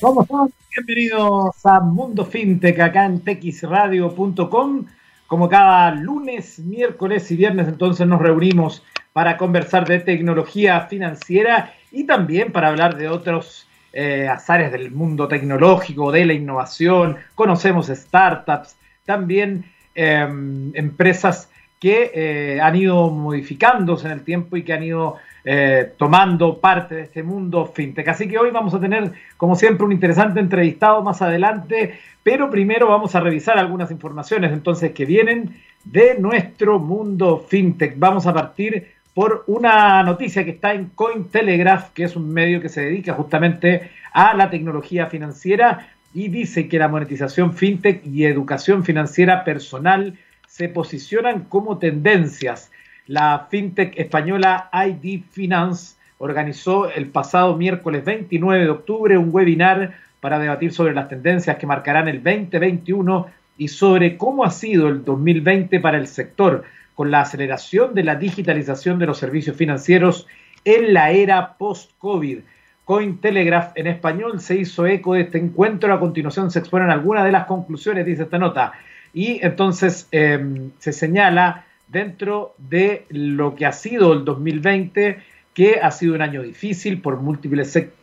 ¿Cómo están? Bienvenidos a Mundo FinTech acá en texradio.com. Como cada lunes, miércoles y viernes entonces nos reunimos para conversar de tecnología financiera y también para hablar de otros eh, azares del mundo tecnológico, de la innovación. Conocemos startups, también em, empresas que eh, han ido modificándose en el tiempo y que han ido eh, tomando parte de este mundo fintech. Así que hoy vamos a tener, como siempre, un interesante entrevistado más adelante, pero primero vamos a revisar algunas informaciones entonces que vienen de nuestro mundo fintech. Vamos a partir por una noticia que está en Cointelegraph, que es un medio que se dedica justamente a la tecnología financiera y dice que la monetización fintech y educación financiera personal se posicionan como tendencias la fintech española ID Finance organizó el pasado miércoles 29 de octubre un webinar para debatir sobre las tendencias que marcarán el 2021 y sobre cómo ha sido el 2020 para el sector, con la aceleración de la digitalización de los servicios financieros en la era post-COVID. Cointelegraph en español se hizo eco de este encuentro. A continuación se exponen algunas de las conclusiones, dice esta nota. Y entonces em, se señala dentro de lo que ha sido el 2020, que ha sido un año difícil por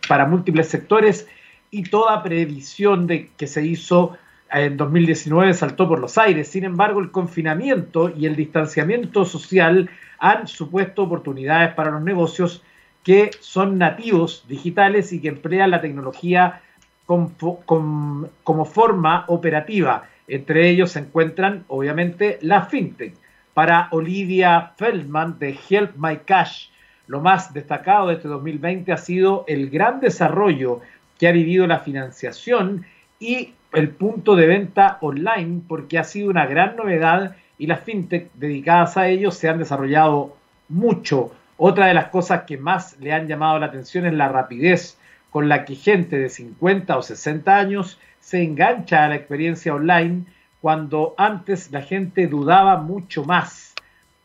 para múltiples sectores y toda previsión de que se hizo en 2019 saltó por los aires. Sin embargo, el confinamiento y el distanciamiento social han supuesto oportunidades para los negocios que son nativos digitales y que emplean la tecnología como forma operativa. Entre ellos se encuentran, obviamente, la fintech para Olivia Feldman de Help My Cash. Lo más destacado de este 2020 ha sido el gran desarrollo que ha vivido la financiación y el punto de venta online, porque ha sido una gran novedad y las fintech dedicadas a ello se han desarrollado mucho. Otra de las cosas que más le han llamado la atención es la rapidez con la que gente de 50 o 60 años se engancha a la experiencia online cuando antes la gente dudaba mucho más.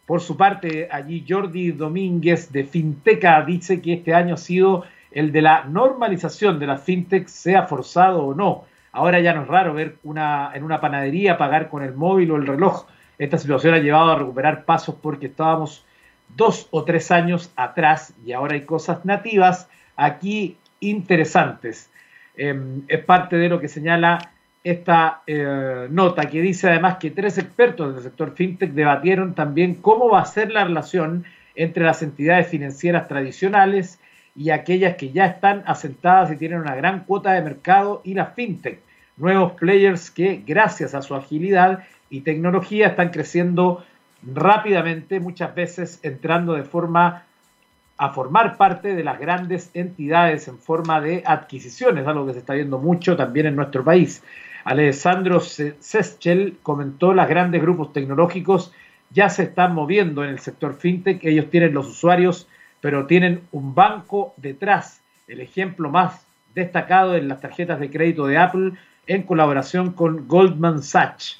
Por su parte, allí Jordi Domínguez de Finteca dice que este año ha sido el de la normalización de la fintech, sea forzado o no. Ahora ya no es raro ver una, en una panadería pagar con el móvil o el reloj. Esta situación ha llevado a recuperar pasos porque estábamos dos o tres años atrás y ahora hay cosas nativas aquí interesantes. Em, es parte de lo que señala esta eh, nota que dice además que tres expertos del sector fintech debatieron también cómo va a ser la relación entre las entidades financieras tradicionales y aquellas que ya están asentadas y tienen una gran cuota de mercado y las fintech, nuevos players que gracias a su agilidad y tecnología están creciendo rápidamente, muchas veces entrando de forma a formar parte de las grandes entidades en forma de adquisiciones, algo que se está viendo mucho también en nuestro país. Alessandro Seschel comentó, las grandes grupos tecnológicos ya se están moviendo en el sector fintech, ellos tienen los usuarios, pero tienen un banco detrás. El ejemplo más destacado en las tarjetas de crédito de Apple en colaboración con Goldman Sachs.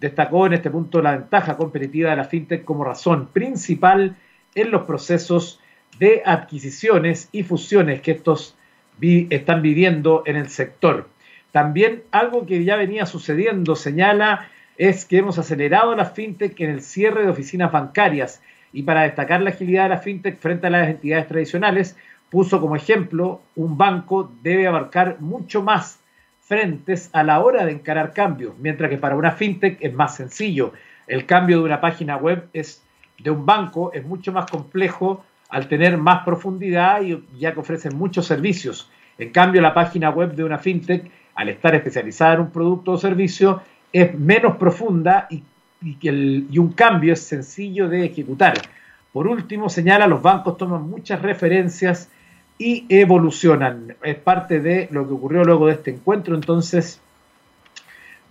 Destacó en este punto la ventaja competitiva de la fintech como razón principal en los procesos de adquisiciones y fusiones que estos están viviendo en el sector. También algo que ya venía sucediendo, señala, es que hemos acelerado la fintech en el cierre de oficinas bancarias y para destacar la agilidad de la fintech frente a las entidades tradicionales, puso como ejemplo, un banco debe abarcar mucho más frentes a la hora de encarar cambios, mientras que para una fintech es más sencillo. El cambio de una página web es de un banco es mucho más complejo al tener más profundidad y ya que ofrecen muchos servicios. En cambio, la página web de una fintech al estar especializada en un producto o servicio, es menos profunda y, y, un cambio es sencillo de ejecutar. Por último, señala, los bancos toman muchas referencias y evolucionan. Es parte de lo que ocurrió luego de este encuentro, entonces,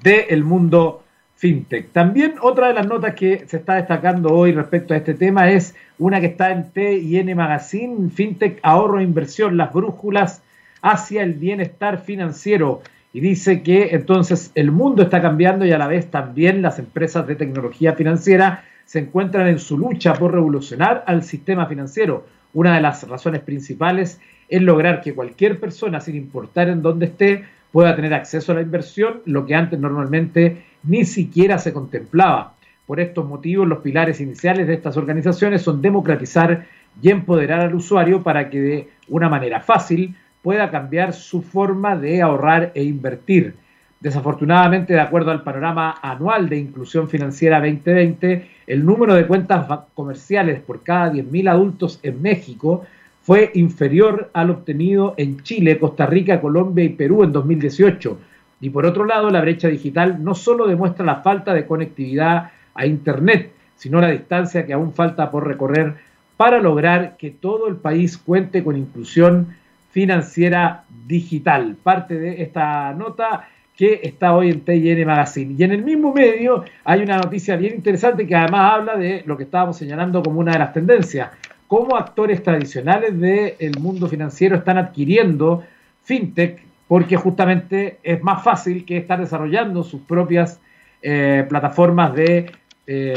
del mundo fintech. También otra de las notas que se está destacando hoy respecto a este tema es una que está en T y N Magazine, Fintech, ahorro e inversión, las brújulas hacia el bienestar financiero. Y dice que entonces el mundo está cambiando y a la vez también las empresas de tecnología financiera se encuentran en su lucha por revolucionar al sistema financiero. Una de las razones principales es lograr que cualquier persona, sin importar en dónde esté, pueda tener acceso a la inversión, lo que antes normalmente ni siquiera se contemplaba. Por estos motivos, los pilares iniciales de estas organizaciones son democratizar y empoderar al usuario para que de una manera fácil pueda cambiar su forma de ahorrar e invertir. Desafortunadamente, de acuerdo al panorama anual de inclusión financiera 2020, el número de cuentas comerciales por cada 10.000 adultos en México fue inferior al obtenido en Chile, Costa Rica, Colombia y Perú en 2018. Y por otro lado, la brecha digital no solo demuestra la falta de conectividad a Internet, sino la distancia que aún falta por recorrer para lograr que todo el país cuente con inclusión financiera digital. Parte de esta nota que está hoy en TIN Magazine. Y en el mismo medio hay una noticia bien interesante que además habla de lo que estábamos señalando como una de las tendencias, cómo actores tradicionales del mundo financiero están adquiriendo fintech porque justamente es más fácil que estar desarrollando sus propias eh, plataformas de, eh,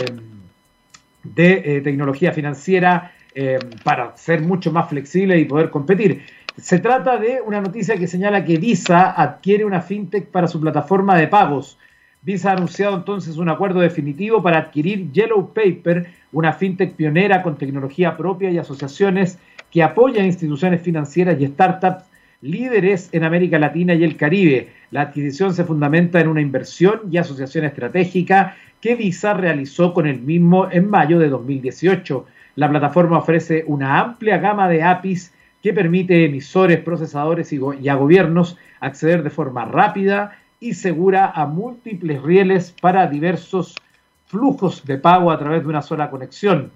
eh, tecnología financiera para ser mucho más flexible y poder competir. Se trata de una noticia que señala que Visa adquiere una fintech para su plataforma de pagos. Visa ha anunciado entonces un acuerdo definitivo para adquirir Yellow Paper, una fintech pionera con tecnología propia y asociaciones que apoya a instituciones financieras y startups líderes en América Latina y el Caribe. La adquisición se fundamenta en una inversión y asociación estratégica que Visa realizó con el mismo en mayo de 2018. La plataforma ofrece una amplia gama de APIs que permite emisores, procesadores y, a gobiernos acceder de forma rápida y segura a múltiples rieles para diversos flujos de pago a través de una sola conexión.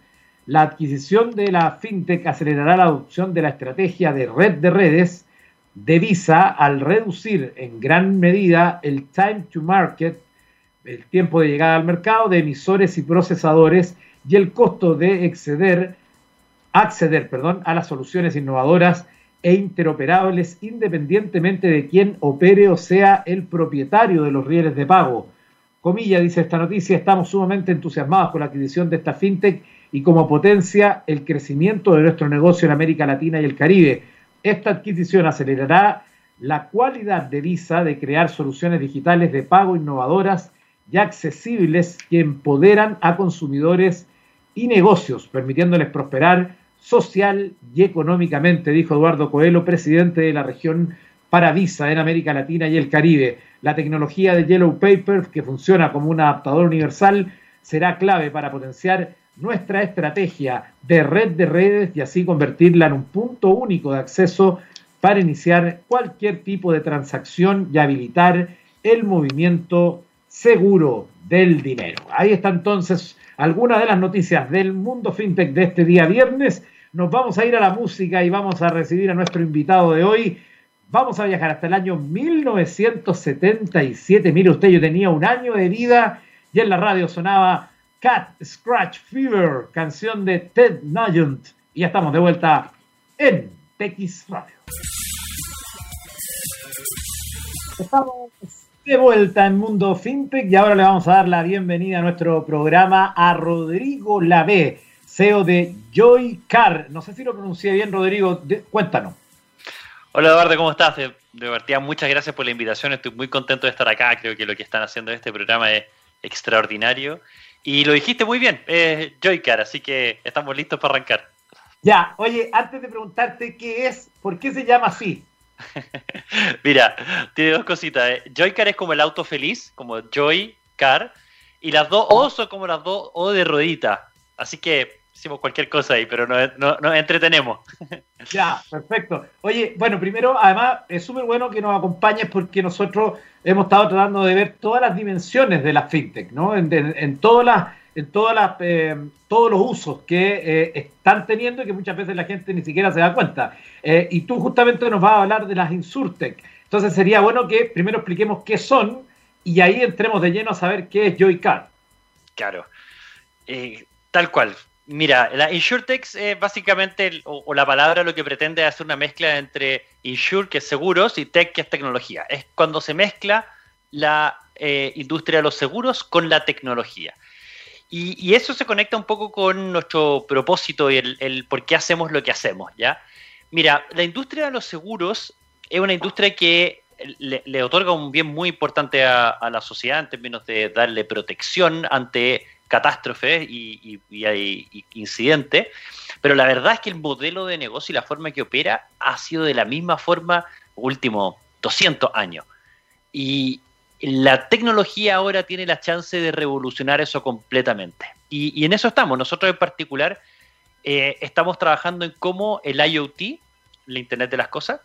La adquisición de la fintech acelerará la adopción de la estrategia de red de redes de Visa al reducir en gran medida el time to market, el tiempo de llegada al mercado de emisores y procesadores y el costo de exceder acceder perdón, a las soluciones innovadoras e interoperables independientemente de quién opere o sea el propietario de los rieles de pago. Comilla dice esta noticia, estamos sumamente entusiasmados con la adquisición de esta fintech y como potencia el crecimiento de nuestro negocio en América Latina y el Caribe. Esta adquisición acelerará la cualidad de Visa de crear soluciones digitales de pago innovadoras y accesibles que empoderan a consumidores y negocios, permitiéndoles prosperar social y económicamente, dijo Eduardo Coelho, presidente de la región para Visa en América Latina y el Caribe. La tecnología de Yellow Paper, que funciona como un adaptador universal, será clave para potenciar nuestra estrategia de red de redes y así convertirla en un punto único de acceso para iniciar cualquier tipo de transacción y habilitar el movimiento seguro del dinero. Ahí está entonces algunas de las noticias del mundo fintech de este día viernes. Nos vamos a ir a la música y vamos a recibir a nuestro invitado de hoy. Vamos a viajar hasta el año 1977. Mire usted, yo tenía un año de vida y en la radio sonaba Cat Scratch Fever, canción de Ted Nugent. Y ya estamos de vuelta en TX Radio. Estamos de vuelta en Mundo FinTech y ahora le vamos a dar la bienvenida a nuestro programa a Rodrigo Lavé, CEO de Joycar. No sé si lo pronuncié bien, Rodrigo, cuéntanos. Hola Eduardo, ¿cómo estás? De, de muchas gracias por la invitación. Estoy muy contento de estar acá. Creo que lo que están haciendo en este programa es extraordinario. Y lo dijiste muy bien, es Joycar, así que estamos listos para arrancar. Ya, oye, antes de preguntarte qué es, ¿por qué se llama así? Mira, tiene dos cositas. ¿eh? Joycar es como el auto feliz, como Joy Car, y las dos O son como las dos O de rodita. Así que hicimos cualquier cosa ahí, pero nos no, entretenemos. Ya, perfecto. Oye, bueno, primero, además, es súper bueno que nos acompañes porque nosotros hemos estado tratando de ver todas las dimensiones de la fintech, ¿no? En todas las en todas las, eh, todos los usos que eh, están teniendo y que muchas veces la gente ni siquiera se da cuenta. Eh, y tú justamente nos vas a hablar de las Insurtech. Entonces sería bueno que primero expliquemos qué son y ahí entremos de lleno a saber qué es Joycar. Claro, tal cual. Mira, la Insurtech es básicamente, o, la palabra lo que pretende es hacer una mezcla entre Insure, que es seguros, y Tech, que es tecnología. Es cuando se mezcla la industria de los seguros con la tecnología. Y, eso se conecta un poco con nuestro propósito y el, por qué hacemos lo que hacemos, ¿ya? Mira, la industria de los seguros es una industria que le, otorga un bien muy importante a, la sociedad en términos de darle protección ante catástrofes y, y, incidentes, pero la verdad es que el modelo de negocio y la forma que opera ha sido de la misma forma últimos 200 años. Y, la tecnología ahora tiene la chance de revolucionar eso completamente. Y, en eso estamos. Nosotros en particular eh, estamos trabajando en cómo el IoT, el Internet de las Cosas,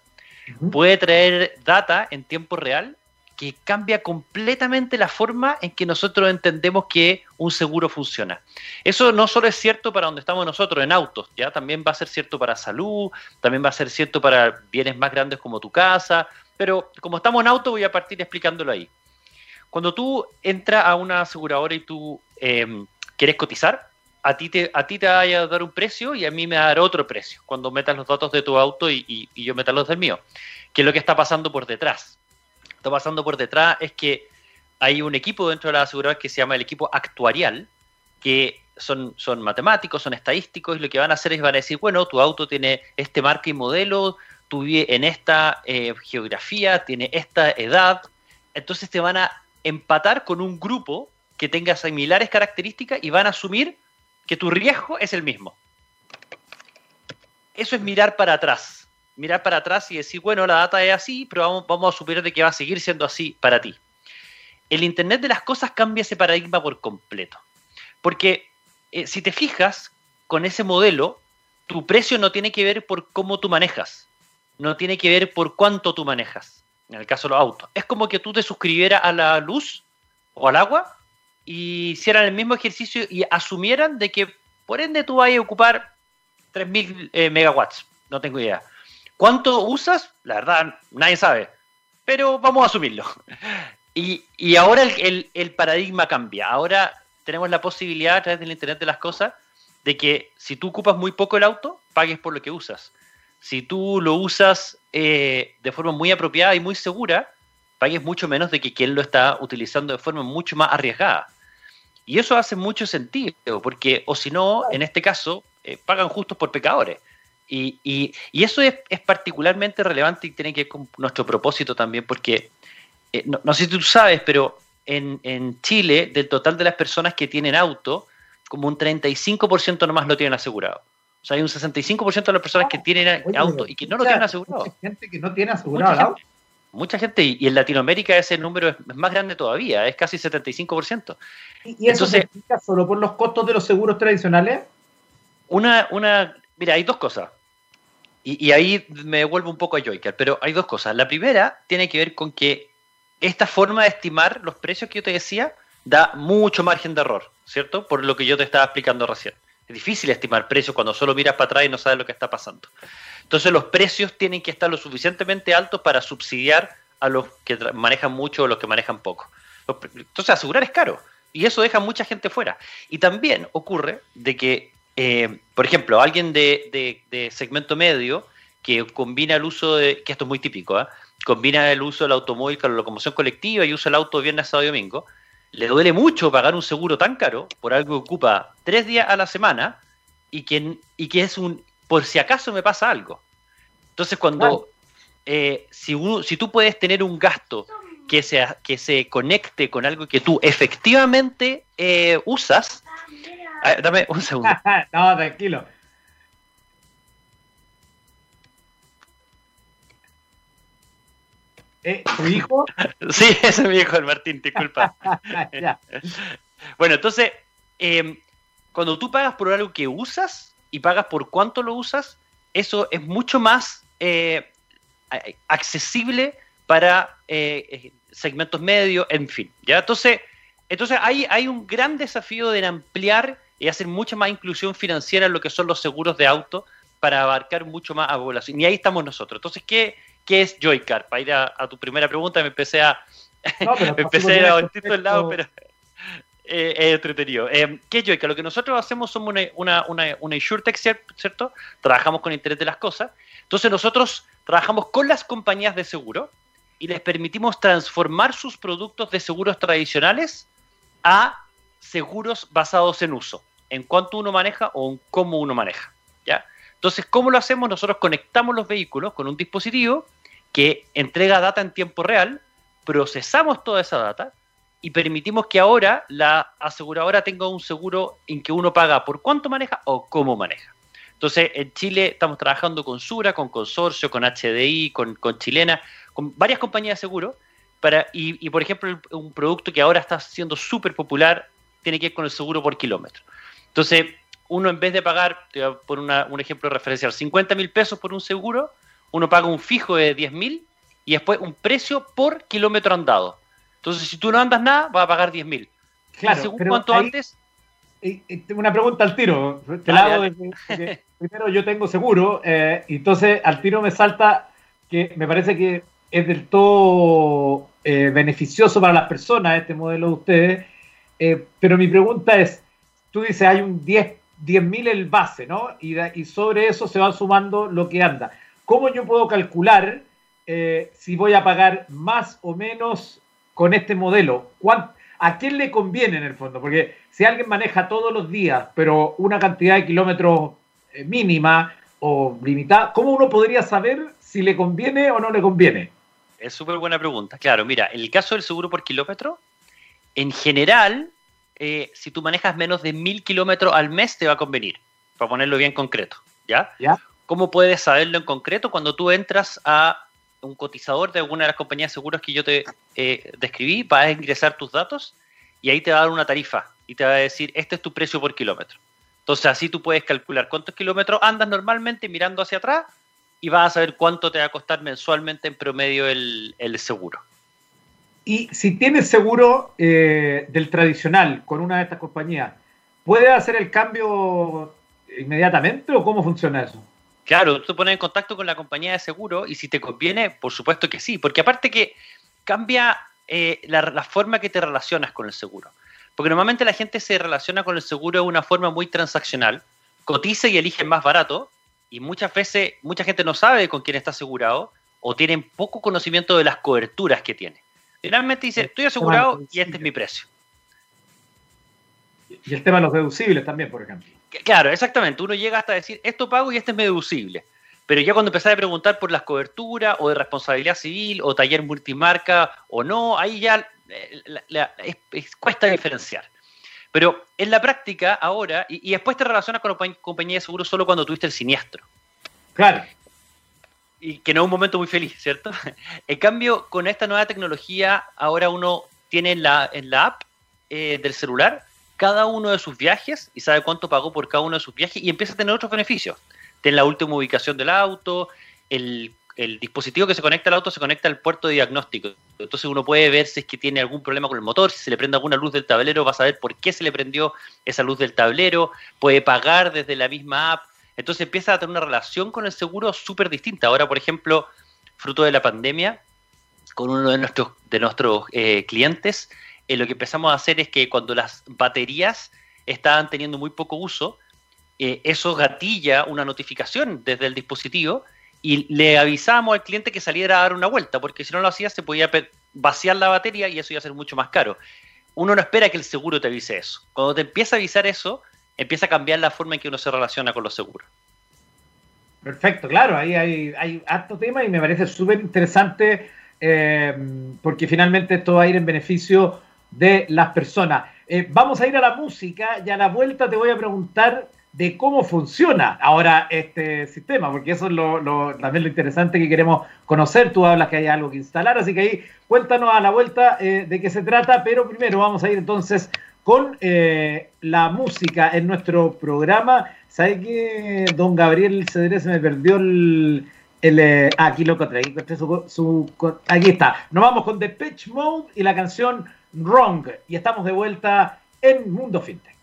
puede traer data en tiempo real que cambia completamente la forma en que nosotros entendemos que un seguro funciona. Eso no solo es cierto para donde estamos nosotros, en autos, ya también va a ser cierto para salud, también va a ser cierto para bienes más grandes como tu casa, pero como estamos en auto voy a partir explicándolo ahí. Cuando tú entras a una aseguradora y tú em, quieres cotizar, a ti, te, a ti te va a dar un precio y a mí me va a dar otro precio cuando metas los datos de tu auto y, yo meta los del mío. ¿Qué es lo que está pasando por detrás? Está pasando por detrás es que hay un equipo dentro de la aseguradora que se llama el equipo actuarial, que son, son matemáticos, son estadísticos, y lo que van a hacer es van a decir, bueno, tu auto tiene este marca y modelo, tú vives en esta eh, geografía, tiene esta edad, entonces te van a empatar con un grupo que tenga similares características y van a asumir que tu riesgo es el mismo. Eso es mirar para atrás. Mirar para atrás y decir, bueno, la data es así, pero vamos, vamos a suponer de que va a seguir siendo así para ti. El Internet de las cosas cambia ese paradigma por completo. Porque eh, si te fijas, con ese modelo, tu precio no tiene que ver por cómo tú manejas, no tiene que ver por cuánto tú manejas en el caso de los autos. Es como que tú te suscribieras a la luz o al agua y hicieran el mismo ejercicio y asumieran de que por ende tú vas a ocupar 3.000 eh, megawatts. No tengo idea. ¿Cuánto usas? La verdad, nadie sabe. Pero vamos a asumirlo. Y, ahora el, el, paradigma cambia. Ahora tenemos la posibilidad a través del Internet de las Cosas de que si tú ocupas muy poco el auto, pagues por lo que usas si tú lo usas eh, de forma muy apropiada y muy segura, pagues mucho menos de que quien lo está utilizando de forma mucho más arriesgada. Y eso hace mucho sentido, porque, o si no, en este caso, eh, pagan justos por pecadores. Y, eso es, particularmente relevante y tiene que ver con nuestro propósito también, porque, eh, no, sé si tú sabes, pero en, en, Chile, del total de las personas que tienen auto, como un 35% nomás lo tienen asegurado. O sea, hay un 65% de las personas que tienen auto y que no lo tienen asegurado. Mucha gente que no tiene asegurado el auto. Mucha gente, y, en Latinoamérica ese número es, más grande todavía, es casi 75%. ¿Y, eso se explica solo por los costos de los seguros tradicionales? Una, una, mira, hay dos cosas. Y, ahí me devuelvo un poco a Joyker, pero hay dos cosas. La primera tiene que ver con que esta forma de estimar los precios que yo te decía da mucho margen de error, ¿cierto? Por lo que yo te estaba explicando recién. Es difícil estimar precios cuando solo miras para atrás y no sabes lo que está pasando. Entonces los precios tienen que estar lo suficientemente altos para subsidiar a los que manejan mucho o los que manejan poco. Entonces asegurar es caro y eso deja mucha gente fuera. Y también ocurre de que, eh, por ejemplo, alguien de, segmento medio que combina el uso de, que esto es muy típico, ¿eh? combina el uso del automóvil con la locomoción colectiva y usa el auto viernes, sábado y domingo, le duele mucho pagar un seguro tan caro por algo que ocupa tres días a la semana y que, y que es un, por si acaso me pasa algo. Entonces, cuando, eh, si, si tú puedes tener un gasto que, sea, que se conecte con algo que tú efectivamente eh, usas, dame un segundo. no, tranquilo. ¿Eh? ¿Tu hijo? sí, ese es mi hijo, el Martín, disculpa. bueno, entonces, em, cuando tú pagas por algo que usas y pagas por cuánto lo usas, eso es mucho más eh, accesible para eh, segmentos medios, en fin. ¿ya? Entonces, entonces hay, hay un gran desafío de ampliar y hacer mucha más inclusión financiera en lo que son los seguros de auto para abarcar mucho más a población. Y ahí estamos nosotros. Entonces, ¿qué, ¿qué es Joycar? Para ir a, tu primera pregunta, me empecé a. me empecé a distintos lado, pero. Eh, es entretenido. Eh, ¿Qué es Joycar? Lo que nosotros hacemos somos una, una, una, una InsurTech, ¿cierto? Trabajamos con Internet de las Cosas. Entonces, nosotros trabajamos con las compañías de seguro y les permitimos transformar sus productos de seguros tradicionales a seguros basados en uso, en cuánto uno maneja o en cómo uno maneja. ¿ya? Entonces, ¿cómo lo hacemos? Nosotros conectamos los vehículos con un dispositivo que entrega data en tiempo real, procesamos toda esa data y permitimos que ahora la aseguradora tenga un seguro en que uno paga por cuánto maneja o cómo maneja. Entonces, en Chile estamos trabajando con Sura, con Consorcio, con HDI, con, Chilena, con varias compañías de seguro. Para, y, por ejemplo, un producto que ahora está siendo súper popular tiene que ver con el seguro por kilómetro. Entonces, uno en vez de pagar, por un ejemplo referencial, 50 mil pesos por un seguro, uno paga un fijo de 10 mil y después un precio por kilómetro andado. Entonces, si tú no andas nada, vas a pagar 10 mil. Claro, según cuánto antes. Tengo una pregunta al tiro. Te la hago primero yo tengo seguro, eh, entonces al tiro me salta que me parece que es del todo eh, beneficioso para las personas este modelo de ustedes. Eh, pero mi pregunta es: tú dices, hay un 10 mil el base, ¿no? Y, sobre eso se va sumando lo que anda. ¿Cómo yo puedo calcular si voy a pagar más o menos con este modelo? ¿A quién le conviene en el fondo? Porque si alguien maneja todos los días, pero una cantidad de kilómetros eh, mínima o limitada, ¿cómo uno podría saber si le conviene o no le conviene? Es súper buena pregunta. Claro, mira, en el caso del seguro por kilómetro, en general, eh, si tú manejas menos de mil kilómetros al mes, te va a convenir, para ponerlo bien concreto. ¿Ya? ¿Ya? ¿Cómo puedes saberlo en concreto? Cuando tú entras a un cotizador de alguna de las compañías de seguros que yo te eh, describí, vas a ingresar tus datos y ahí te va a dar una tarifa y te va a decir, este es tu precio por kilómetro. Entonces así tú puedes calcular cuántos kilómetros andas normalmente mirando hacia atrás y vas a saber cuánto te va a costar mensualmente en promedio el, seguro. Y si tienes seguro eh, del tradicional con una de estas compañías, ¿puedes hacer el cambio inmediatamente o cómo funciona eso? Claro, tú te pones en contacto con la compañía de seguro y si te conviene, por supuesto que sí, porque aparte que cambia eh, la, forma que te relacionas con el seguro. Porque normalmente la gente se relaciona con el seguro de una forma muy transaccional, cotiza y elige más barato, y muchas veces mucha gente no sabe con quién está asegurado o tienen poco conocimiento de las coberturas que tiene. Finalmente dice, estoy asegurado y este es mi precio. Y el tema de los deducibles también, por ejemplo. Claro, exactamente. Uno llega hasta decir, esto pago y este es deducible. Pero ya cuando empezás a preguntar por las coberturas o de responsabilidad civil o taller multimarca o no, ahí ya eh, cuesta diferenciar. Pero en la práctica ahora, y, después te relacionas con la compañía de seguros solo cuando tuviste el siniestro. Claro. Y que no es un momento muy feliz, ¿cierto? En cambio, con esta nueva tecnología, ahora uno tiene en la, en la app eh, del celular cada uno de sus viajes y sabe cuánto pagó por cada uno de sus viajes y empieza a tener otros beneficios. Tiene la última ubicación del auto, el, dispositivo que se conecta al auto se conecta al puerto de diagnóstico. Entonces uno puede ver si es que tiene algún problema con el motor, si se le prende alguna luz del tablero, va a saber por qué se le prendió esa luz del tablero, puede pagar desde la misma app. Entonces empieza a tener una relación con el seguro súper distinta. Ahora, por ejemplo, fruto de la pandemia, con uno de nuestros, de nuestros eh, clientes, eh, lo que empezamos a hacer es que cuando las baterías estaban teniendo muy poco uso, eh, eso gatilla una notificación desde el dispositivo y le avisamos al cliente que saliera a dar una vuelta, porque si no lo hacía se podía vaciar la batería y eso iba a ser mucho más caro. Uno no espera que el seguro te avise eso. Cuando te empieza a avisar eso, empieza a cambiar la forma en que uno se relaciona con los seguros. Perfecto, claro, ahí hay, hay harto tema y me parece súper interesante eh, porque finalmente esto va a ir en beneficio de las personas. Eh, vamos a ir a la música y a la vuelta te voy a preguntar de cómo funciona ahora este sistema, porque eso es lo, también lo interesante que queremos conocer. Tú hablas que hay algo que instalar, así que ahí cuéntanos a la vuelta eh, de qué se trata, pero primero vamos a ir entonces con eh, la música en nuestro programa. ¿Sabe que don Gabriel Cedrés me perdió el... el aquí lo encontré, aquí está. Nos vamos con Pitch Mode y la canción Wrong. Y estamos de vuelta en Mundo FinTech.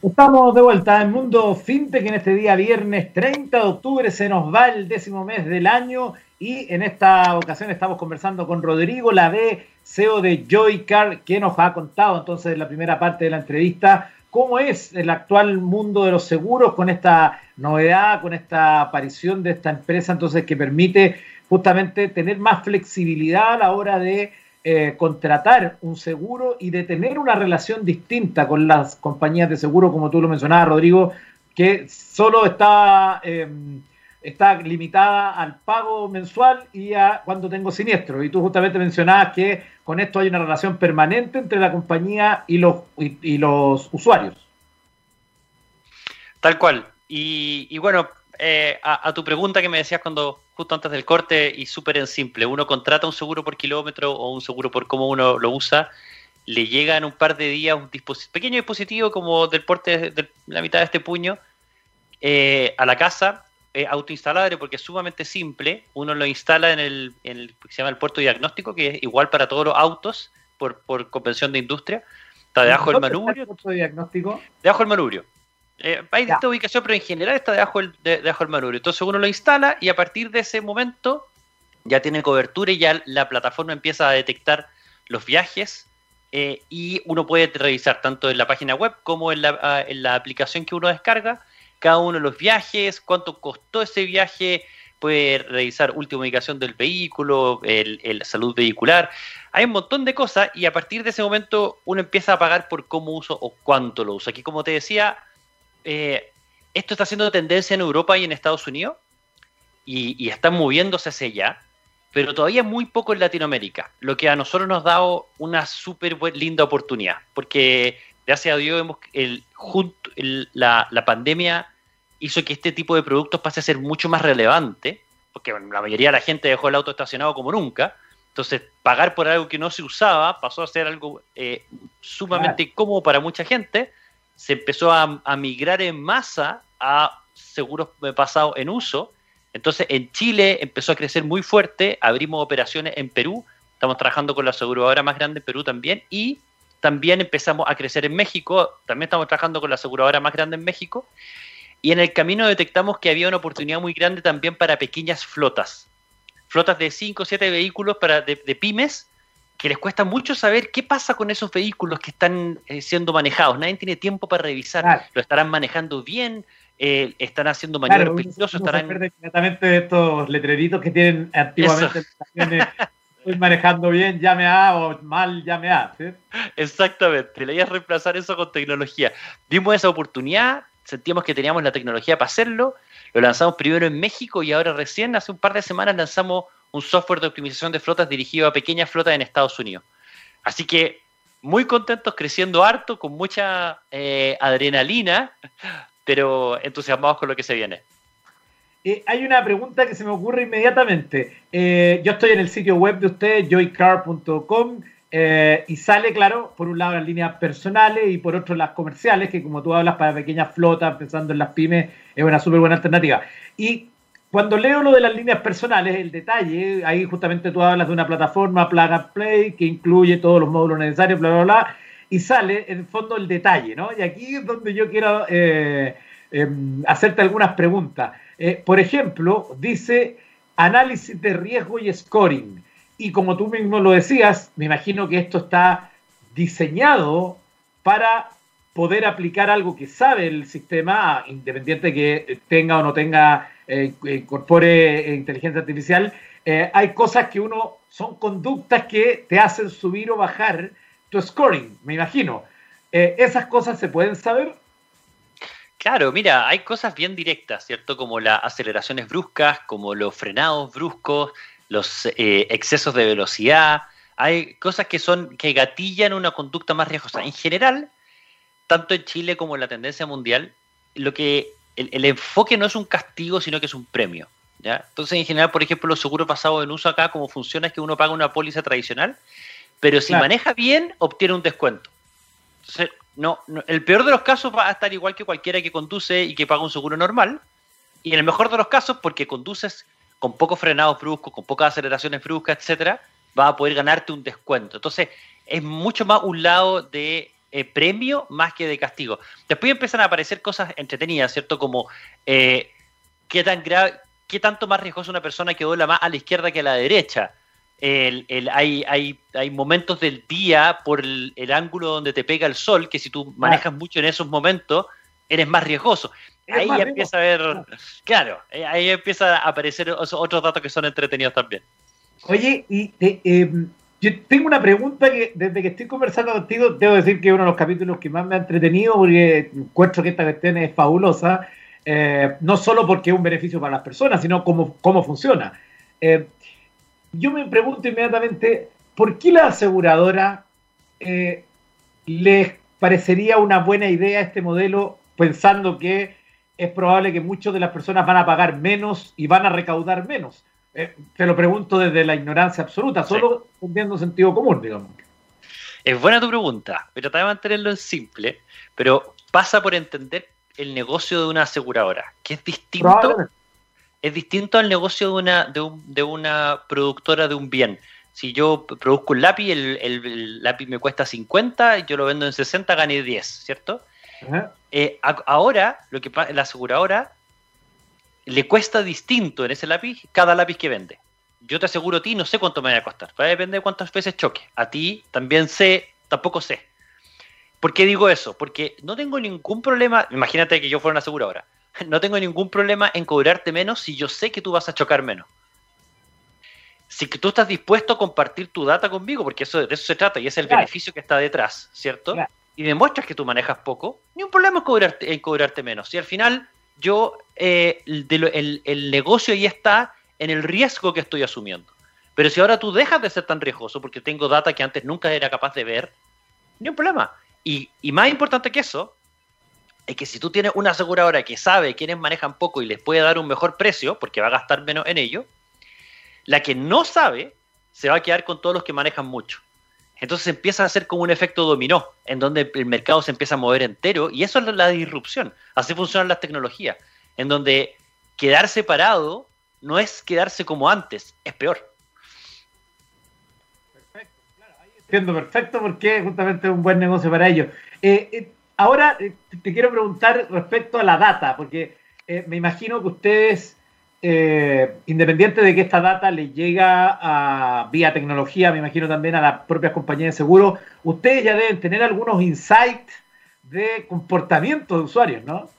Estamos de vuelta en Mundo FinTech en este día viernes 30 de octubre. Se nos va el décimo mes del año y en esta ocasión estamos conversando con Rodrigo Lave, CEO de Joycar, que nos ha contado entonces en la primera parte de la entrevista cómo es el actual mundo de los seguros con esta novedad, con esta aparición de esta empresa entonces que permite justamente tener más flexibilidad a la hora de eh, contratar un seguro y de tener una relación distinta con las compañías de seguro, como tú lo mencionabas, Rodrigo, que solo está, em, está limitada al pago mensual y a cuando tengo siniestro. Y tú justamente mencionabas que con esto hay una relación permanente entre la compañía y los, y, los usuarios. Tal cual. Y, bueno, eh, a, tu pregunta que me decías cuando justo antes del corte y súper en simple, uno contrata un seguro por kilómetro o un seguro por cómo uno lo usa, le llega en un par de días un pequeño dispositivo como del porte de la mitad de este puño eh, a la casa eh, autoinstalable porque es sumamente simple. Uno lo instala en el, en el que se llama el puerto diagnóstico, que es igual para todos los autos por, por convención de industria. Está debajo del manubrio. ¿El puerto diagnóstico? Debajo del manubrio. Eh, hay de esta ubicación, pero en general está debajo del, debajo del manubrio. Entonces uno lo instala y a partir de ese momento ya tiene cobertura y ya la plataforma empieza a detectar los viajes eh, y uno puede revisar tanto en la página web como en la, ah, en la aplicación que uno descarga cada uno de los viajes, cuánto costó ese viaje, puede revisar última ubicación del vehículo, el, salud vehicular. Hay un montón de cosas y a partir de ese momento uno empieza a pagar por cómo uso o cuánto lo uso. Aquí, como te decía, eh, esto está haciendo tendencia en Europa y en Estados Unidos y, y están moviéndose hacia allá, pero todavía muy poco en Latinoamérica, lo que a nosotros nos ha dado una súper linda oportunidad, porque gracias a Dios hemos, el, junto, la, la, pandemia hizo que este tipo de productos pase a ser mucho más relevante, porque la mayoría de la gente dejó el auto estacionado como nunca. Entonces, pagar por algo que no se usaba pasó a ser algo eh, sumamente cómodo para mucha gente. Se empezó a, a migrar en masa a seguros pasados en uso. Entonces, en Chile empezó a crecer muy fuerte. Abrimos operaciones en Perú. Estamos trabajando con la aseguradora más grande en Perú también. Y también empezamos a crecer en México, también estamos trabajando con la aseguradora más grande en México, y en el camino detectamos que había una oportunidad muy grande también para pequeñas flotas, flotas de 5 o 7 vehículos para, de, pymes, que les cuesta mucho saber qué pasa con esos vehículos que están eh, siendo manejados. Nadie tiene tiempo para revisar, lo estarán manejando bien, eh, están haciendo maniobras peligrosas. Estarán... inmediatamente de estos letreritos que tienen antiguamente manejando bien, llame a o mal, llame a. Exactamente, la idea es reemplazar eso con tecnología. Vimos esa oportunidad, sentíamos que teníamos la tecnología para hacerlo, lo lanzamos primero en México y ahora recién, hace un par de semanas, lanzamos un software de optimización de flotas dirigido a pequeñas flotas en Estados Unidos. Así que muy contentos, creciendo harto, con mucha eh, adrenalina, pero entusiasmados con lo que se viene. Eh, hay una pregunta que se me ocurre inmediatamente. Eh, yo estoy en el sitio web de ustedes, joycar.com, eh, y sale, claro, por un lado las líneas personales y por otro las comerciales, que como tú hablas para pequeñas flotas, pensando en las pymes, es una súper buena alternativa. Y cuando leo lo de las líneas personales, el detalle, ahí justamente tú hablas de una plataforma Plug and Play que incluye todos los módulos necesarios, bla, bla, bla, y sale en el fondo el detalle, ¿no? Y aquí es donde yo quiero em, hacerte algunas preguntas. Eh, por ejemplo, dice análisis de riesgo y scoring. Y como tú mismo lo decías, me imagino que esto está diseñado para poder aplicar algo que sabe el sistema, independiente que tenga o no tenga, eh, incorpore inteligencia artificial. Eh, hay cosas que uno, son conductas que te hacen subir o bajar tu scoring, me imagino. ¿Esas cosas se pueden saber? Claro, mira, hay cosas bien directas, ¿cierto? Como las aceleraciones bruscas, como los frenados bruscos, los eh, excesos de velocidad. Hay cosas que son que gatillan una conducta más riesgosa. En general, tanto en Chile como en la tendencia mundial, lo que el, enfoque no es un castigo, sino que es un premio. ¿ya? Entonces, en general, por ejemplo, los seguros pasados en uso acá, como funciona es que uno paga una póliza tradicional, pero si maneja bien, obtiene un descuento. Entonces, no, el peor de los casos va a estar igual que cualquiera que conduce y que paga un seguro normal. Y en el mejor de los casos, porque conduces con pocos frenados bruscos, con pocas aceleraciones bruscas, etcétera, va a poder ganarte un descuento. Entonces, es mucho más un lado de eh, premio más que de castigo. Después empiezan a aparecer cosas entretenidas, ¿cierto? Como eh, qué tan grave, qué tanto más riesgosa una persona que dobla más a la izquierda que a la derecha el, hay, hay, hay, momentos del día por el, ángulo donde te pega el sol que si tú manejas mucho en esos momentos eres más riesgoso. Ahí empieza a ver, claro, eh, ahí empieza a aparecer otros datos que son entretenidos también. Oye, y em, yo tengo una pregunta que desde que estoy conversando contigo, debo decir que es uno de los capítulos que más me ha entretenido porque encuentro que esta cuestión es fabulosa, eh, no solo porque es un beneficio para las personas, sino cómo, cómo funciona. Eh, yo me pregunto inmediatamente, ¿por qué la aseguradora eh, les parecería una buena idea este modelo pensando que es probable que muchas de las personas van a pagar menos y van a recaudar menos? Eh, te lo pregunto desde la ignorancia absoluta, solo entendiendo sentido común, digamos. Es buena tu pregunta, pero voy a mantenerlo en simple, pero pasa por entender el negocio de una aseguradora, que es distinto, es distinto al negocio de una, de, una productora de un bien. Si yo produzco un lápiz, el, lápiz me cuesta 50, yo lo vendo en 60, gané 10, ¿cierto? Eh, ahora, lo que la aseguradora le cuesta distinto en ese lápiz cada lápiz que vende. Yo te aseguro a ti, no sé cuánto me va a costar. Va a depender de cuántas veces choque. A ti también sé, tampoco sé. ¿Por qué digo eso? Porque no tengo ningún problema. Imagínate que yo fuera una aseguradora. No tengo ningún problema en cobrarte menos si yo sé que tú vas a chocar menos. Si tú estás dispuesto a compartir tu data conmigo, porque eso, de eso se trata y es el beneficio que está detrás, ¿cierto? Y demuestras que tú manejas poco, ni un problema en cobrarte, en cobrarte menos. Si al final yo, eh, el, negocio ahí está en el riesgo que estoy asumiendo. Pero si ahora tú dejas de ser tan riesgoso porque tengo data que antes nunca era capaz de ver, ni un problema. Y, más importante que eso, es que si tú tienes una aseguradora que sabe quiénes manejan poco y les puede dar un mejor precio, porque va a gastar menos en ello, la que no sabe se va a quedar con todos los que manejan mucho. Entonces empieza a ser como un efecto dominó, en donde el mercado se empieza a mover entero, y eso es la disrupción. Así funcionan las tecnologías, en donde quedar separado no es quedarse como antes, es peor. Perfecto, claro, ahí entiendo perfecto porque es justamente un buen negocio para ellos. Eh, eh, ahora eh, te quiero preguntar respecto a la data, porque me imagino que ustedes eh, independiente de que esta data le llega a, vía tecnología, me imagino también a las propias compañías de seguro, ustedes ya deben tener algunos insights de comportamiento de usuarios, ¿no?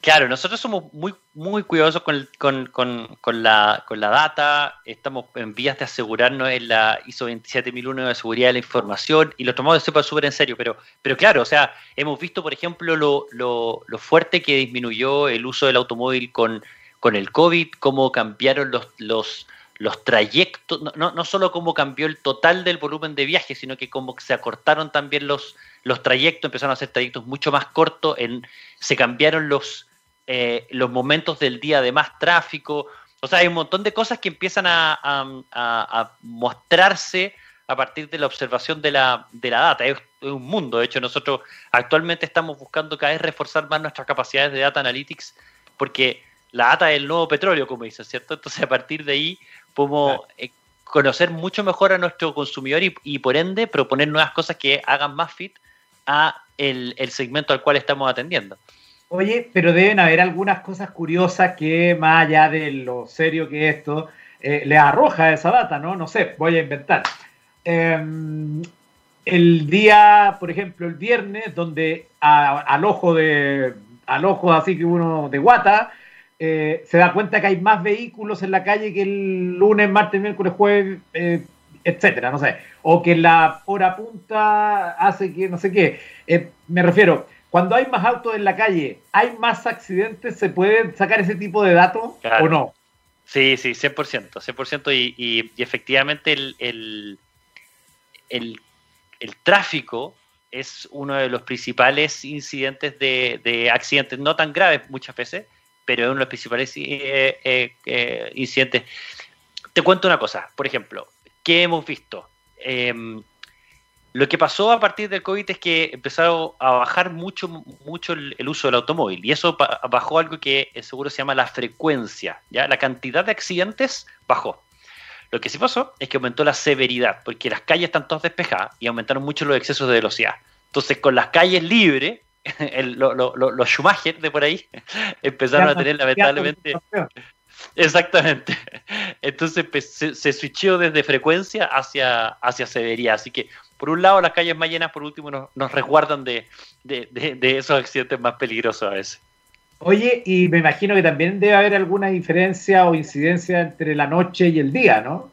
Claro, nosotros somos muy, muy cuidadosos con, la, data, estamos en vías de asegurarnos en la ISO 27001 de seguridad de la información y lo tomamos de súper en serio, pero, pero claro, o sea, hemos visto, por ejemplo, lo, lo fuerte que disminuyó el uso del automóvil con con el COVID, cómo cambiaron los, los, los trayectos, no, no solo cómo cambió el total del volumen de viajes, sino que cómo se acortaron también los, los trayectos, empezaron a hacer trayectos mucho más cortos, en, se cambiaron los, eh, los momentos del día de más tráfico. O sea, hay un montón de cosas que empiezan a, a, mostrarse a partir de la observación de la, de la data. Es, un mundo. De hecho, nosotros actualmente estamos buscando cada vez reforzar más nuestras capacidades de data analytics porque la data del nuevo petróleo, como dices, ¿cierto? Entonces a partir de ahí podemos eh, conocer mucho mejor a nuestro consumidor y, por ende proponer nuevas cosas que hagan más fit a el, segmento al cual estamos atendiendo. Oye, pero deben haber algunas cosas curiosas que más allá de lo serio que esto, eh, le arroja esa data, ¿no? No sé, voy a inventar. Em, el día, por ejemplo, el viernes, donde al ojo de, al ojo así que uno de guata, eh, se da cuenta que hay más vehículos en la calle que el lunes, martes, miércoles, jueves, eh, etcétera, no sé. O que la hora punta hace que no sé qué. Me refiero, cuando hay más autos en la calle, ¿hay más accidentes? ¿Se pueden sacar ese tipo de datos o no? Sí, sí, 100%, 100% y, y, y efectivamente el, el, el, el, tráfico es uno de los principales incidentes de, de accidentes, no tan graves muchas veces, pero es uno de los principales eh, eh, eh, incidentes. Te cuento una cosa, por ejemplo, ¿qué hemos visto? Lo que pasó a partir del COVID es que empezó a bajar mucho, mucho el, uso del automóvil y eso bajó algo que seguro se llama la frecuencia, ¿ya? La cantidad de accidentes bajó. Lo que sí pasó es que aumentó la severidad, porque las calles están todas despejadas y aumentaron mucho los excesos de velocidad. Entonces, con las calles libres, los Schumacher de por ahí empezaron a tener lamentablemente. Exactamente. Entonces pues, se, se, switchó desde frecuencia hacia, hacia severidad. Así que, por un lado, las calles más llenas, por último, nos, resguardan de, esos accidentes más peligrosos a veces. Oye, y me imagino que también debe haber alguna diferencia o incidencia entre la noche y el día, ¿no?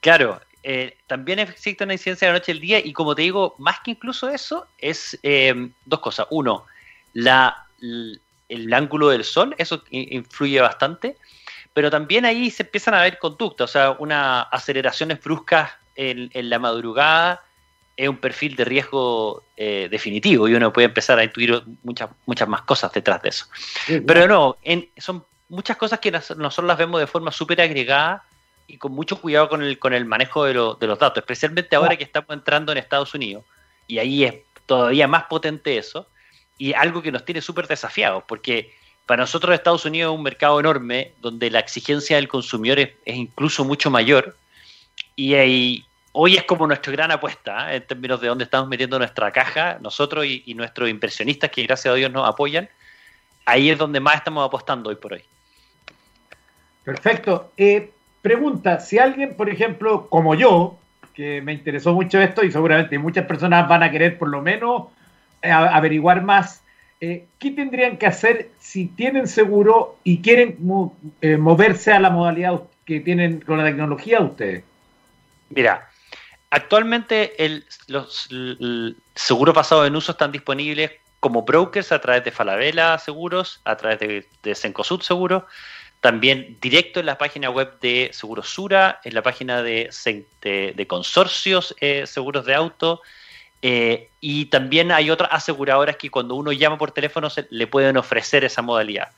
Claro, eh, también existe una incidencia de la noche y el día, y como te digo, más que incluso eso, es eh, dos cosas. Uno, la, el ángulo del sol, eso influye bastante, pero también ahí se empiezan a ver conductas, o sea, unas aceleraciones bruscas en, la madrugada es un perfil de riesgo eh, definitivo y uno puede empezar a intuir muchas, muchas más cosas detrás de eso. Pero no, son muchas cosas que nosotros las vemos de forma súper agregada y con mucho cuidado con el, con el manejo de, de los datos, especialmente ahora que estamos entrando en Estados Unidos. Y ahí es todavía más potente eso y algo que nos tiene súper desafiados, porque para nosotros Estados Unidos es un mercado enorme donde la exigencia del consumidor es, incluso mucho mayor y hoy es como nuestra gran apuesta ¿eh? en términos de dónde estamos metiendo nuestra caja, nosotros y, nuestros inversionistas que gracias a Dios nos apoyan, ahí es donde más estamos apostando hoy por hoy. Perfecto. Eh, pregunta, si alguien, por ejemplo, como yo, que me interesó mucho esto y seguramente muchas personas van a querer por lo menos averiguar más. Eh, ¿Qué tendrían que hacer si tienen seguro y quieren eh, moverse a la modalidad que tienen con la tecnología de ustedes? Mira, actualmente el, los seguros basados en uso están disponibles como brokers a través de Falabella Seguros, a través de, de Seguros, también directo en la página web de Seguros Sura, en la página de, de, consorcios eh, seguros de auto, eh, y también hay otras aseguradoras que cuando uno llama por teléfono se, le pueden ofrecer esa modalidad.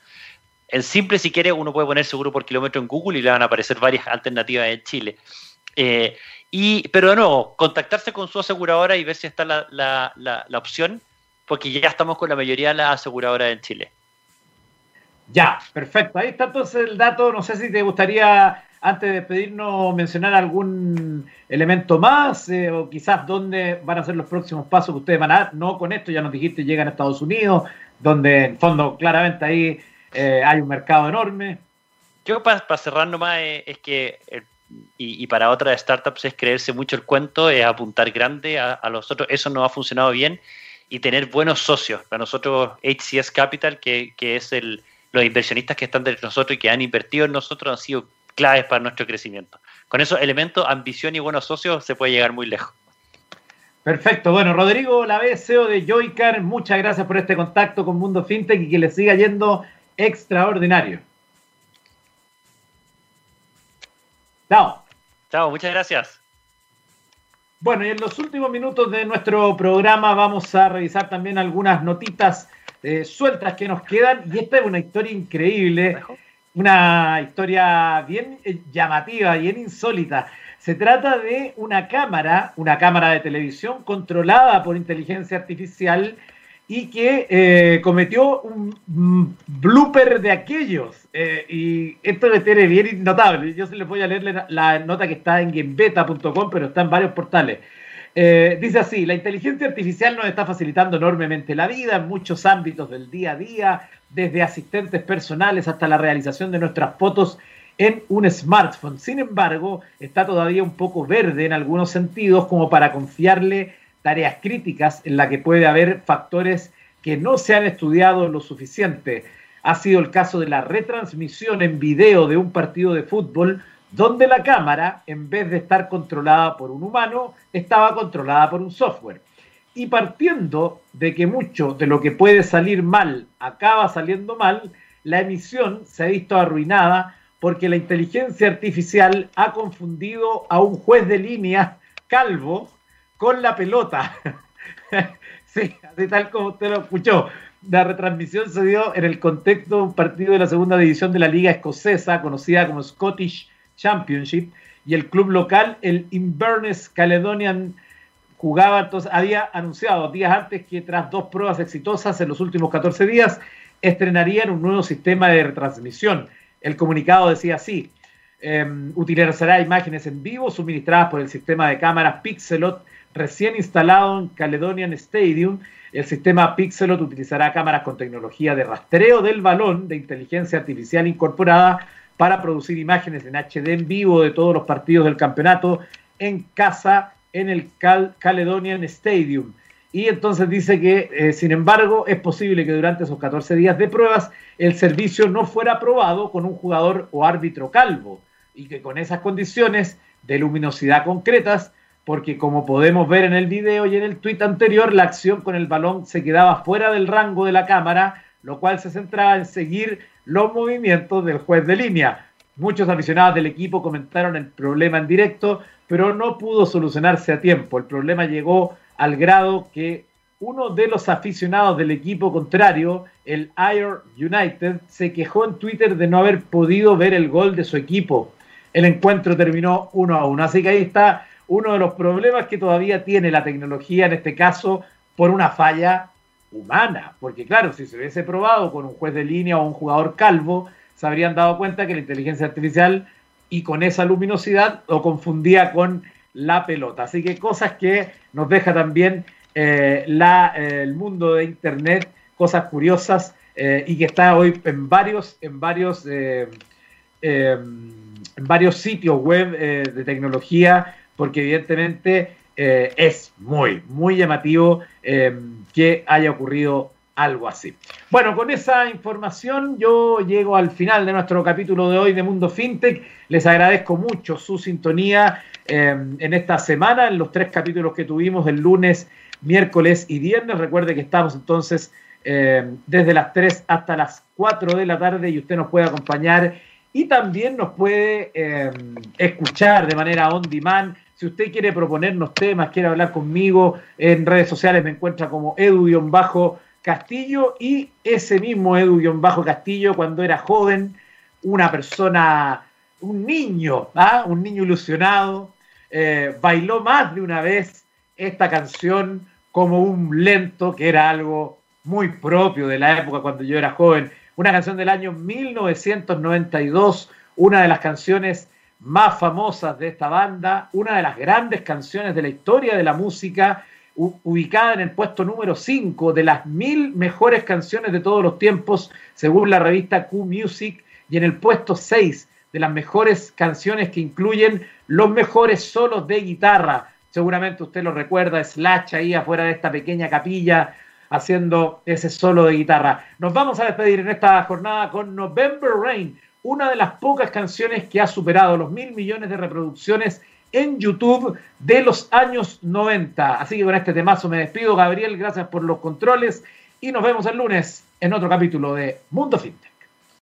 En simple, si quiere, uno puede poner seguro por kilómetro en Google y le van a aparecer varias alternativas en Chile. Eh, y, pero de nuevo, contactarse con su aseguradora y ver si está la, la, la, opción, porque ya estamos con la mayoría de las aseguradoras en Chile. Ya, perfecto. Ahí está entonces el dato. No sé si te gustaría antes de despedirnos, mencionar algún elemento más eh, o quizás dónde van a ser los próximos pasos que ustedes van a dar. No con esto, ya nos dijiste, llegan a Estados Unidos, donde en fondo claramente ahí eh, hay un mercado enorme. Yo para, cerrar nomás eh, es que, y, para otras startups es creerse mucho el cuento, es apuntar grande a, a los otros. Eso no ha funcionado bien y tener buenos socios. Para nosotros, HCS Capital, que, que es el, los inversionistas que están entre nosotros y que han invertido en nosotros, han sido claves para nuestro crecimiento. Con esos elementos, ambición y buenos socios, se puede llegar muy lejos. Perfecto. Bueno, Rodrigo Lavez, CEO de Joycar, muchas gracias por este contacto con Mundo FinTech y que le siga yendo extraordinario. Chao. Chao, muchas gracias. Bueno, y en los últimos minutos de nuestro programa vamos a revisar también algunas notitas eh, sueltas que nos quedan. Y esta es una historia increíble una historia bien eh, llamativa, bien insólita. Se trata de una cámara, una cámara de televisión controlada por inteligencia artificial y que eh, cometió un blooper de aquellos. Eh, y esto me tiene bien notable. Yo se les voy a leer la, nota que está en gamebeta.com, pero está en varios portales. dice así, la inteligencia artificial nos está facilitando enormemente la vida en muchos ámbitos del día a día, desde asistentes personales hasta la realización de nuestras fotos en un smartphone. Sin embargo, está todavía un poco verde en algunos sentidos como para confiarle tareas críticas en la que puede haber factores que no se han estudiado lo suficiente. Ha sido el caso de la retransmisión en video de un partido de fútbol donde la cámara, en vez de estar controlada por un humano, estaba controlada por un software. Y partiendo de que mucho de lo que puede salir mal acaba saliendo mal, la emisión se ha visto arruinada porque la inteligencia artificial ha confundido a un juez de línea calvo con la pelota. sí, así tal como usted lo escuchó. La retransmisión se dio en el contexto de un partido de la segunda división de la liga escocesa, conocida como Scottish Championship, y el club local, el Inverness Caledonian jugaba, entonces había anunciado días antes que tras dos pruebas exitosas en los últimos 14 días, estrenarían un nuevo sistema de retransmisión. El comunicado decía así, em, utilizará imágenes en vivo suministradas por el sistema de cámaras Pixelot recién instalado en Caledonian Stadium. El sistema Pixelot utilizará cámaras con tecnología de rastreo del balón de inteligencia artificial incorporada para producir imágenes en HD en vivo de todos los partidos del campeonato en casa en el Caledonian Stadium. Y entonces dice que, eh, sin embargo, es posible que durante esos 14 días de pruebas el servicio no fuera aprobado con un jugador o árbitro calvo y que con esas condiciones de luminosidad concretas, porque como podemos ver en el video y en el tweet anterior, la acción con el balón se quedaba fuera del rango de la cámara, lo cual se centraba en seguir los movimientos del juez de línea. Muchos aficionados del equipo comentaron el problema en directo, pero no pudo solucionarse a tiempo. El problema llegó al grado que uno de los aficionados del equipo contrario, el Ayer United, se quejó en Twitter de no haber podido ver el gol de su equipo. El encuentro terminó 1 a 1. Así que ahí está uno de los problemas que todavía tiene la tecnología, en este caso, por una falla humana. Porque claro, si se hubiese probado con un juez de línea o un jugador calvo, se habrían dado cuenta que la inteligencia artificial y con esa luminosidad lo confundía con la pelota. Así que cosas que nos deja también eh, la, eh, el mundo de Internet, cosas curiosas eh, y que está hoy en varios, en varios, en varios sitios web de tecnología, porque evidentemente es muy, muy llamativo que haya ocurrido algo así. Bueno, con esa información yo llego al final de nuestro capítulo de hoy de Mundo FinTech. Les agradezco mucho su sintonía en esta semana, en los tres capítulos que tuvimos el lunes miércoles y viernes. Recuerde que estamos entonces eh, desde las 3 hasta las 4 de la tarde y usted nos puede acompañar y también nos puede eh, escuchar de manera on demand. Si usted quiere proponernos temas, quiere hablar conmigo en redes sociales, me encuentra como edu-castillo y ese mismo edu-castillo cuando era joven, una persona, un niño, ¿ah? un niño ilusionado, eh, bailó más de una vez esta canción como un lento, que era algo muy propio de la época cuando yo era joven. Una canción del año 1992, una de las canciones más famosas de esta banda, una de las grandes canciones de la historia de la música, ubicada en el puesto número 5 de las mil mejores canciones de todos los tiempos, según la revista Q Music, y en el puesto 6 de las mejores canciones que incluyen los mejores solos de guitarra, Seguramente usted lo recuerda, Slash ahí afuera de esta pequeña capilla haciendo ese solo de guitarra. Nos vamos a despedir en esta jornada con November Rain, una de las pocas canciones que ha superado los mil millones de reproducciones en YouTube de los años 90. Así que con este temazo me despido, Gabriel, gracias por los controles y nos vemos el lunes en otro capítulo de Mundo Fintech.